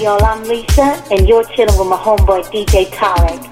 Y'all, I'm Lisa, and you're chilling with my homeboy DJ Tarek.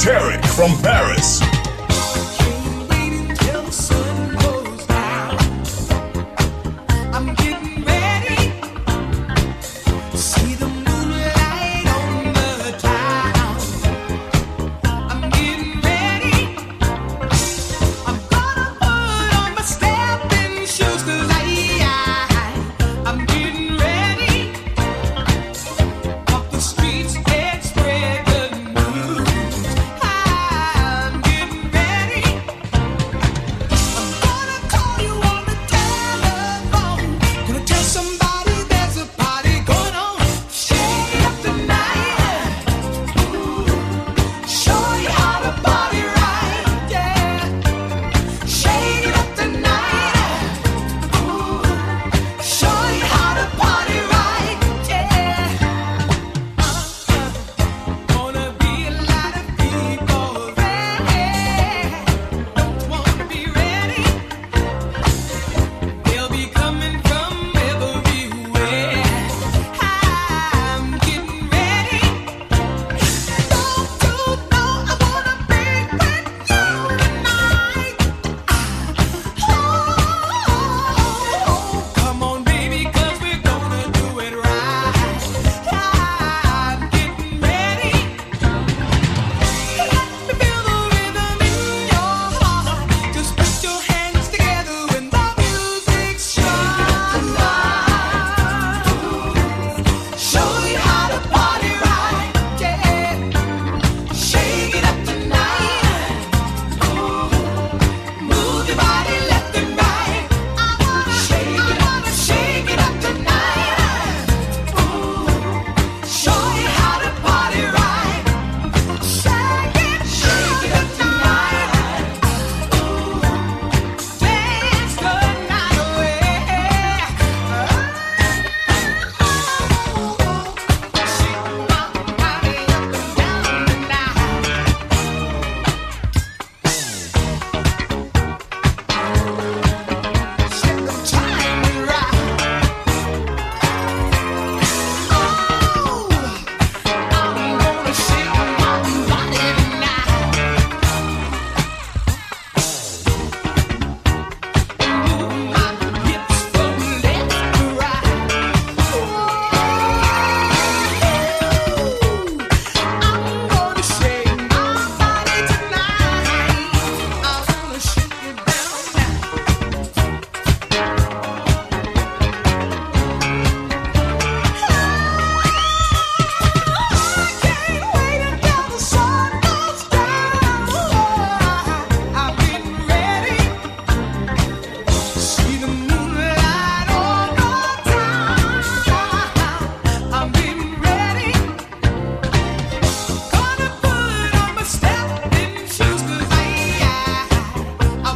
Tarek from Paris.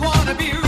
wanna be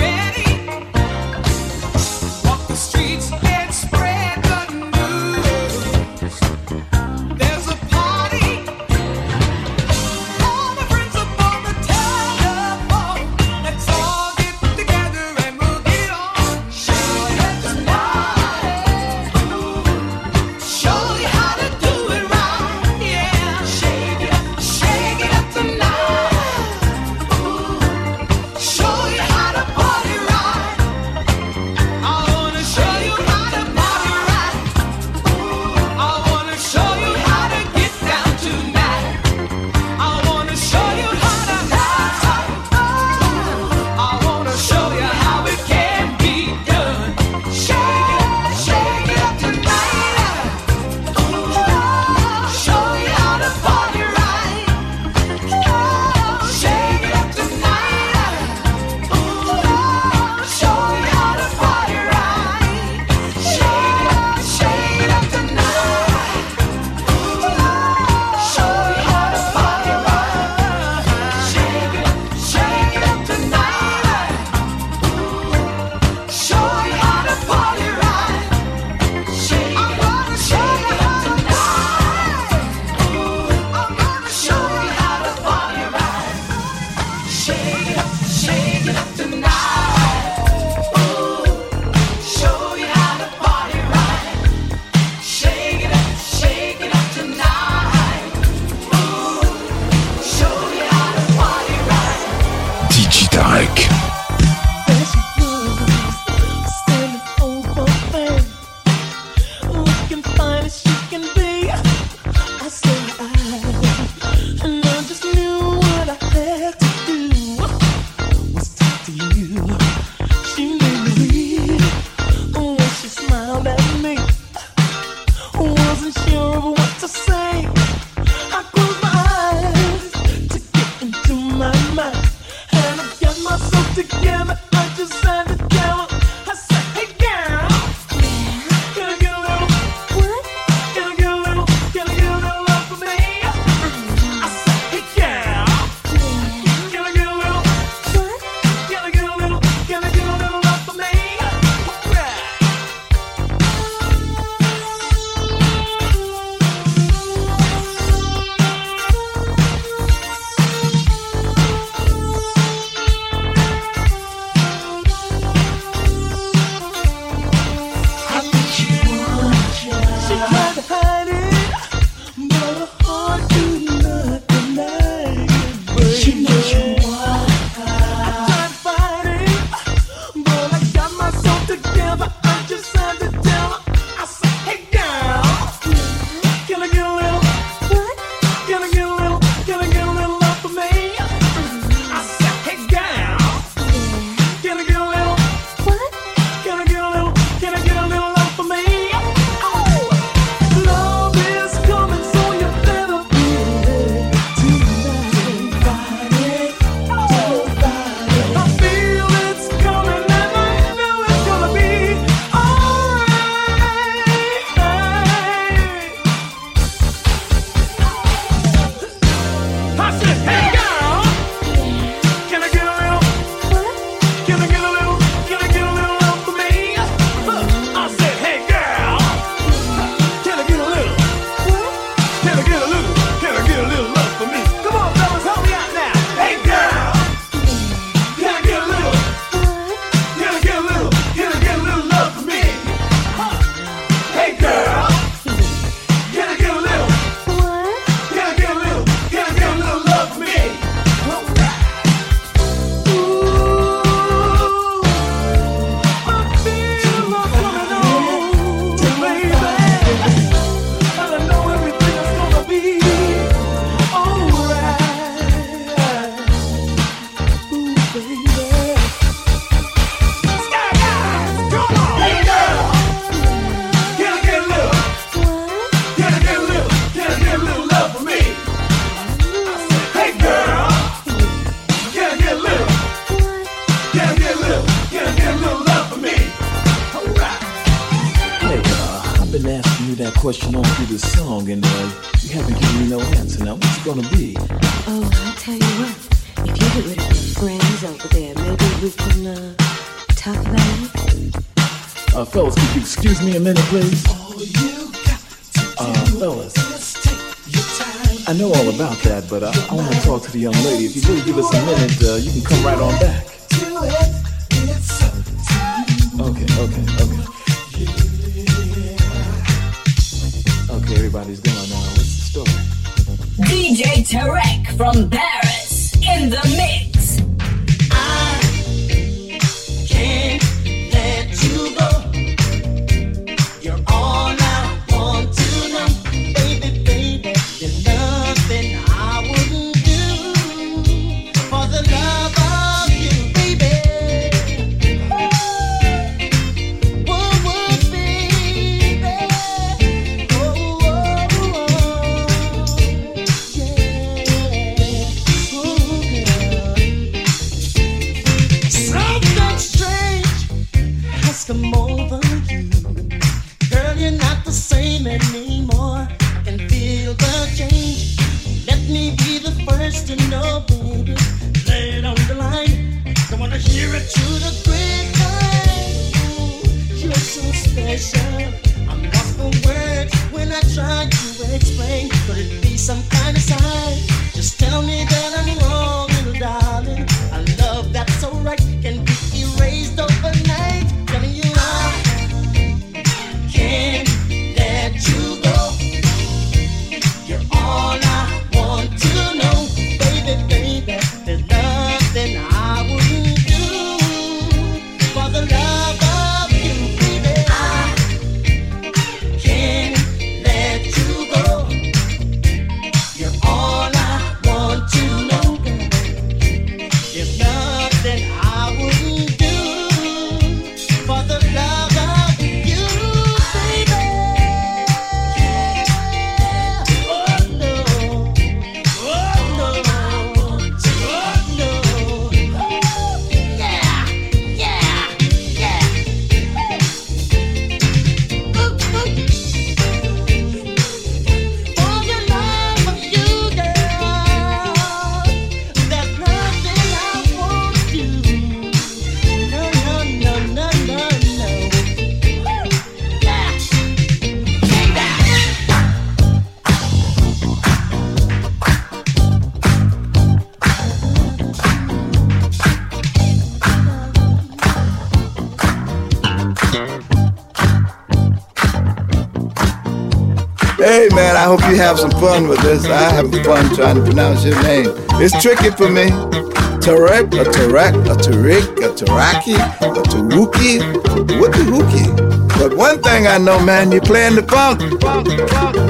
hope you have some fun with this. I have fun trying to pronounce your name. It's tricky for me. Tarek, a Tarek, a Tarik, a Taraki, a Taruki, Wookie Wookie. But one thing I know, man, you're playing the funk.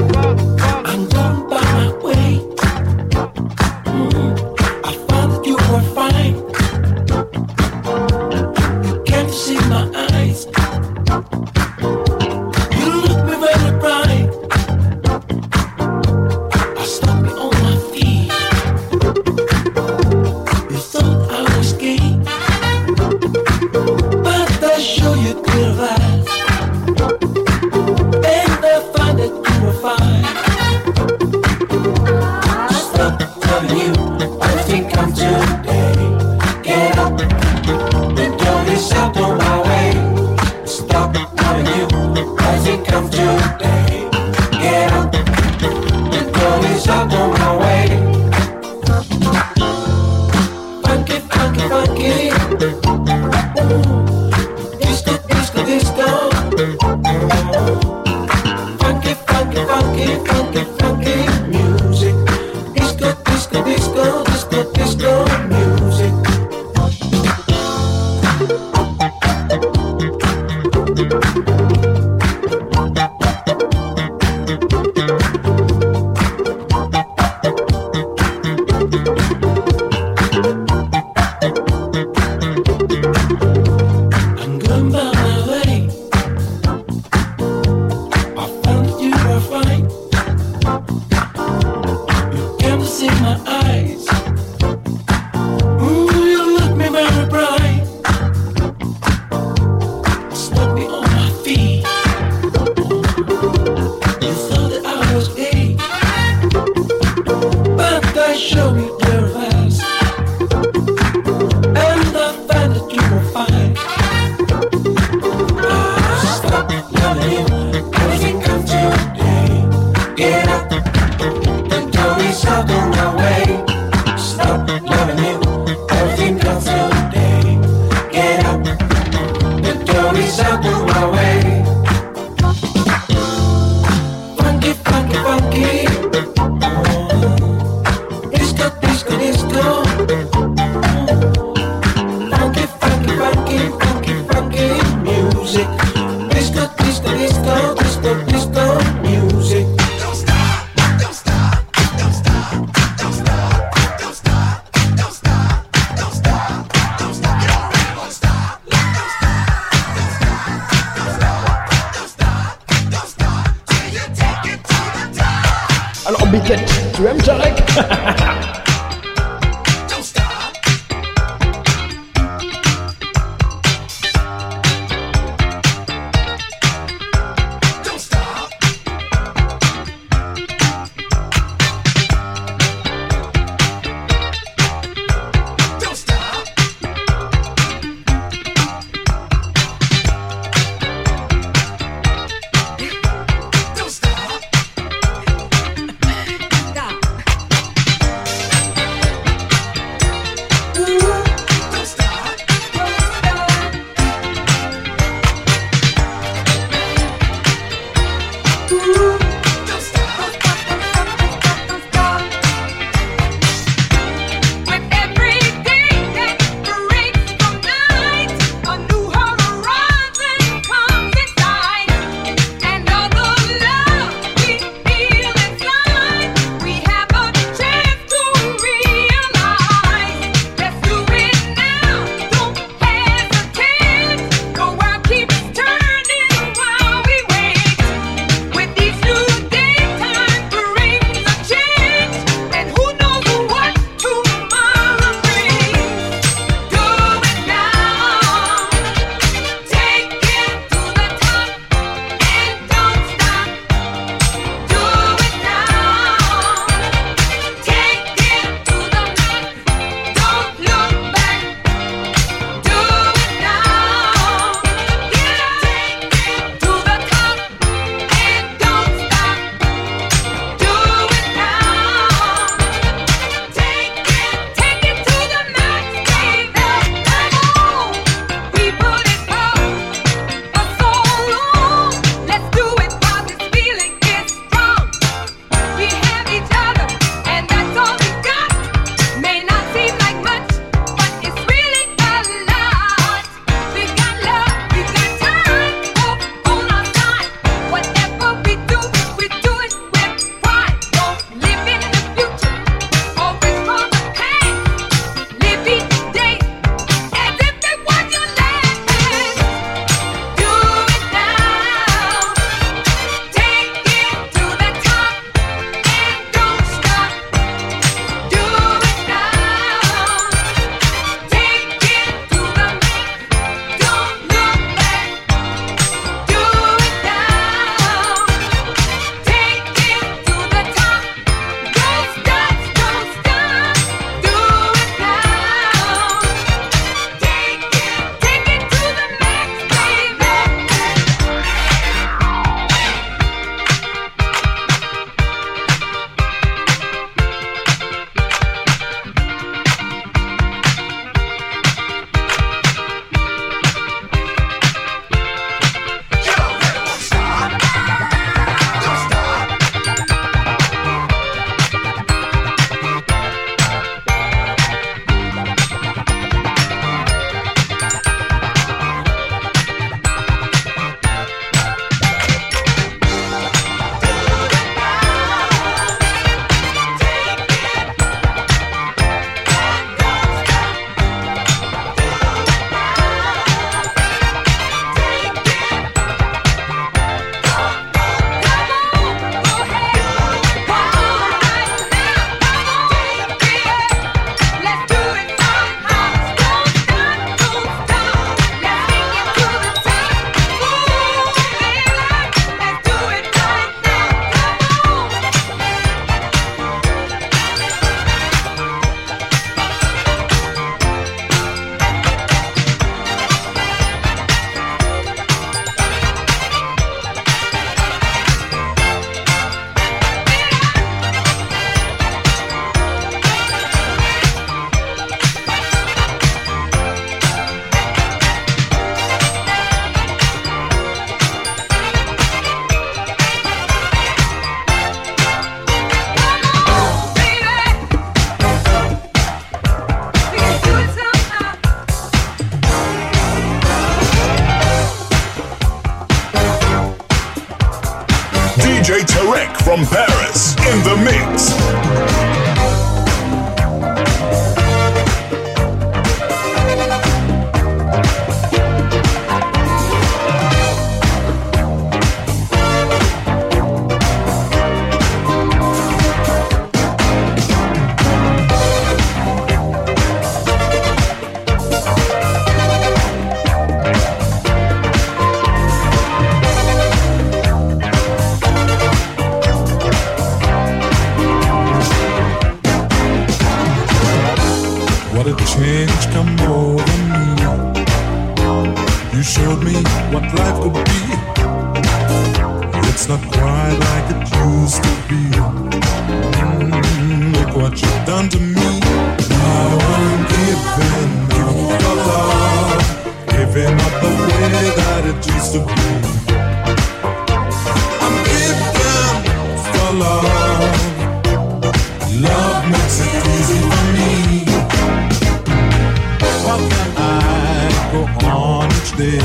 go on each day.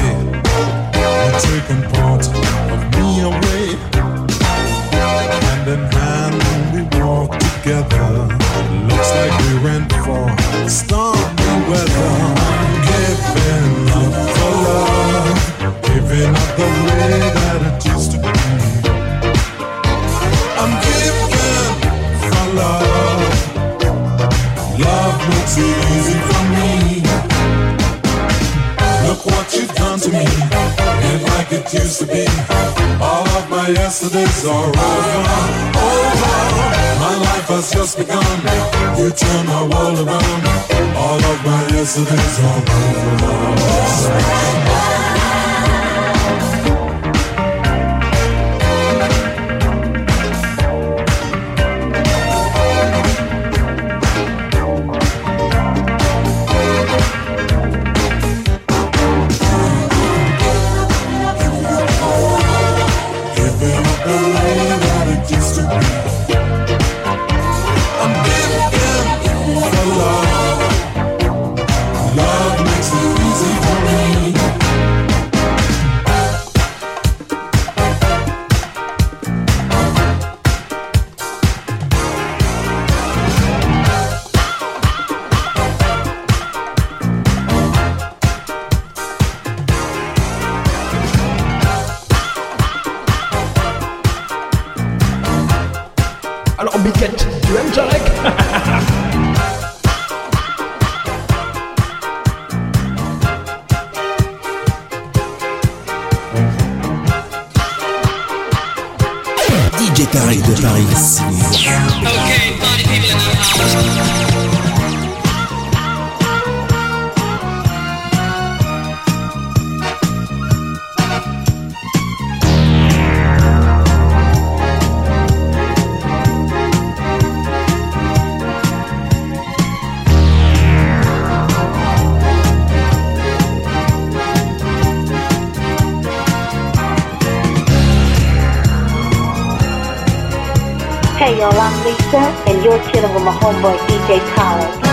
You're taking part of me away. Hand in hand, we walk together. Looks like we're in for stormy weather. I'm giving up for love, giving up the way that it come to me and like it used to be. All of my yesterdays are over, over. My life has just begun. You turn my world around. All of my yesterdays are over. DJ de Paris. I'm Lisa, and you're chilling with my homeboy DJ Collins.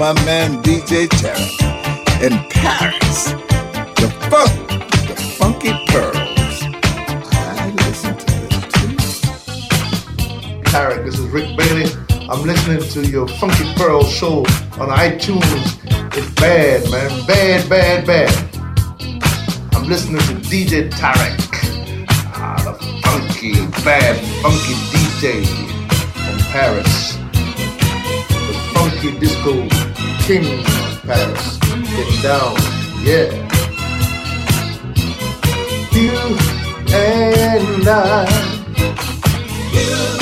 My man DJ Tarek in Paris. The funk, the funky pearls. I listened to this too. Tarek, this is Rick Bailey. I'm listening to your Funky Pearl show on iTunes. It's bad, man. Bad, bad, bad. I'm listening to DJ Tarek. Ah, the funky, bad, funky DJ from Paris. The funky disco king of Paris. Get down, yeah. You and I. Right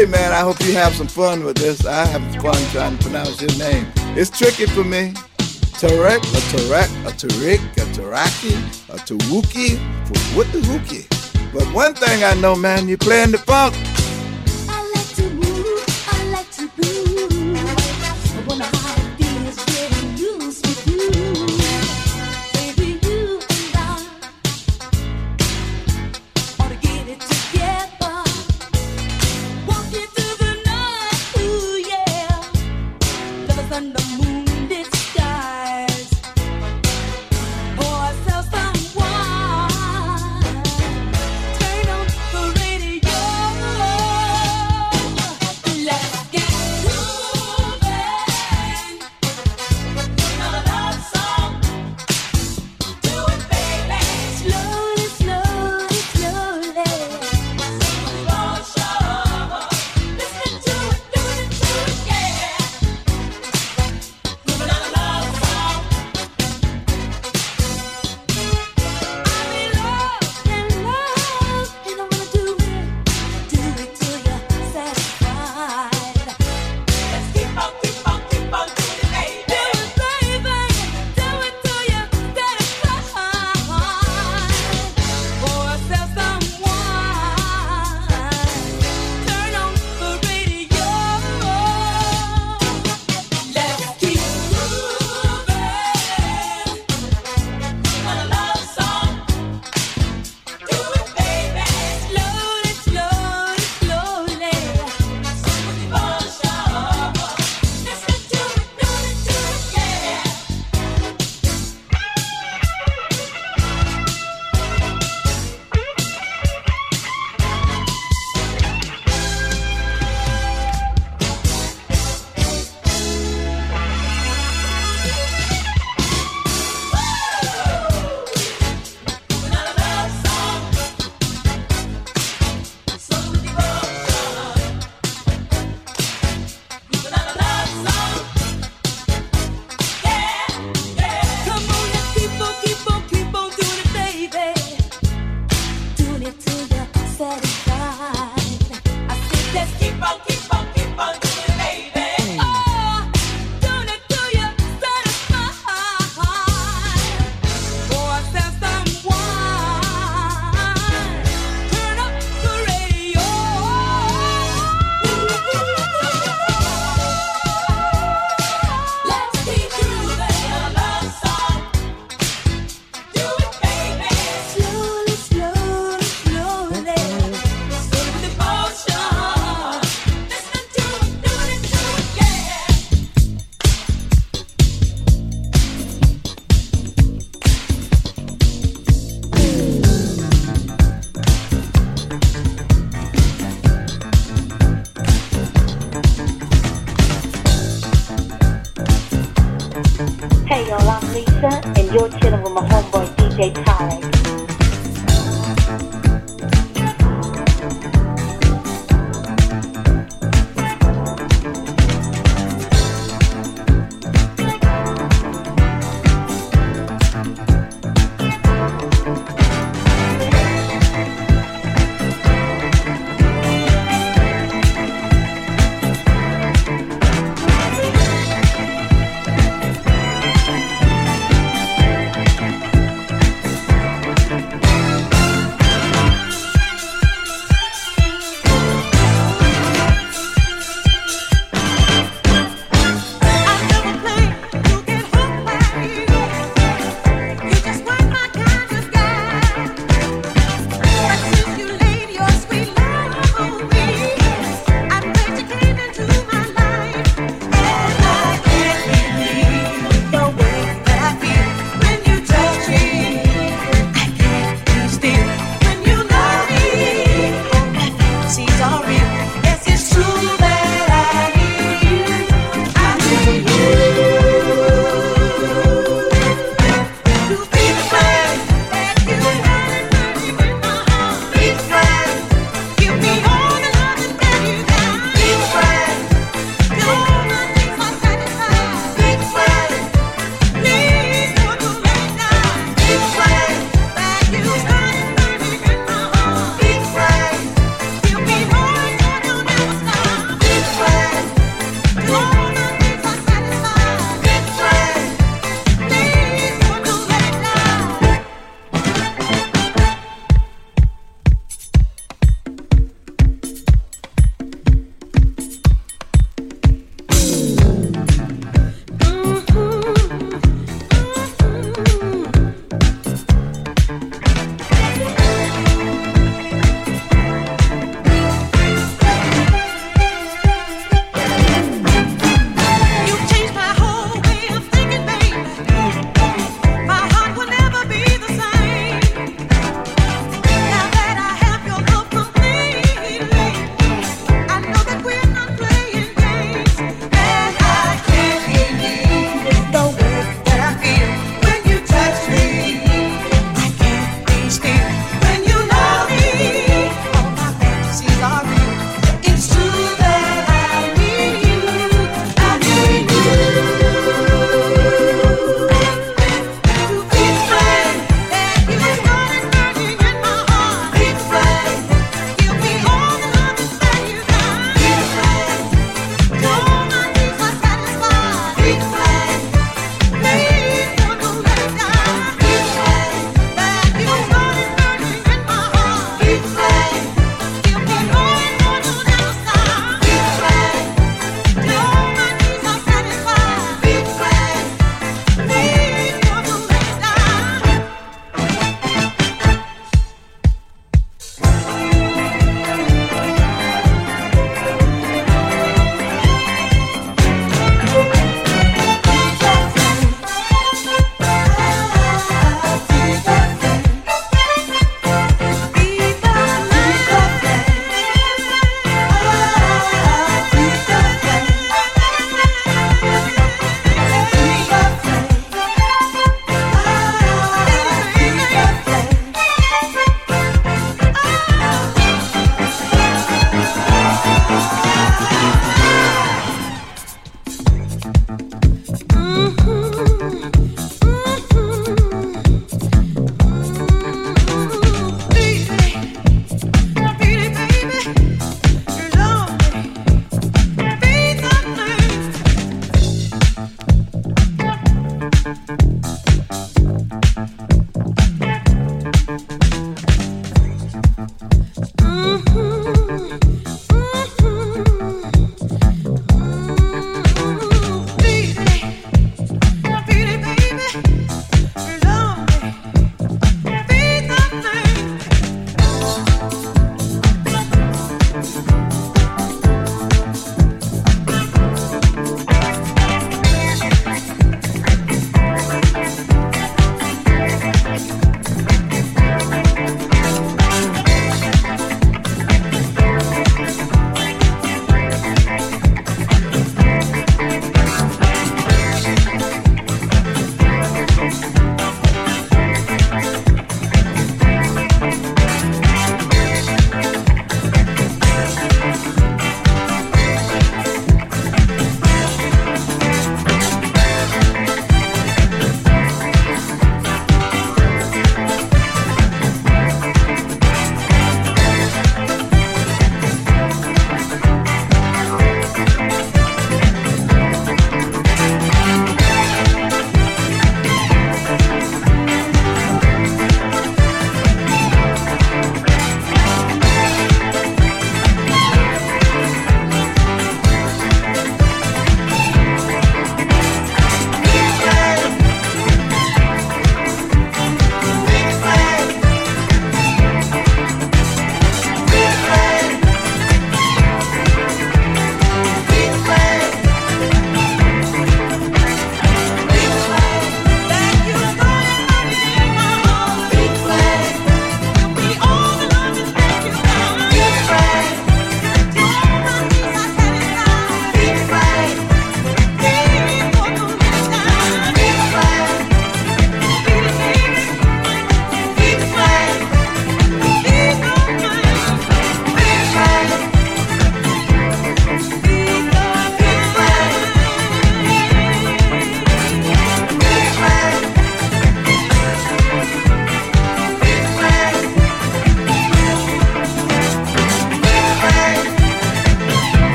Hey man, I hope you have some fun with this. I have fun trying to pronounce your name. It's tricky for me. Tarek, a Tarek, a Tariq, a Taraki, a Tawuki, what the hookie? But one thing I know, man, you're playing the funk.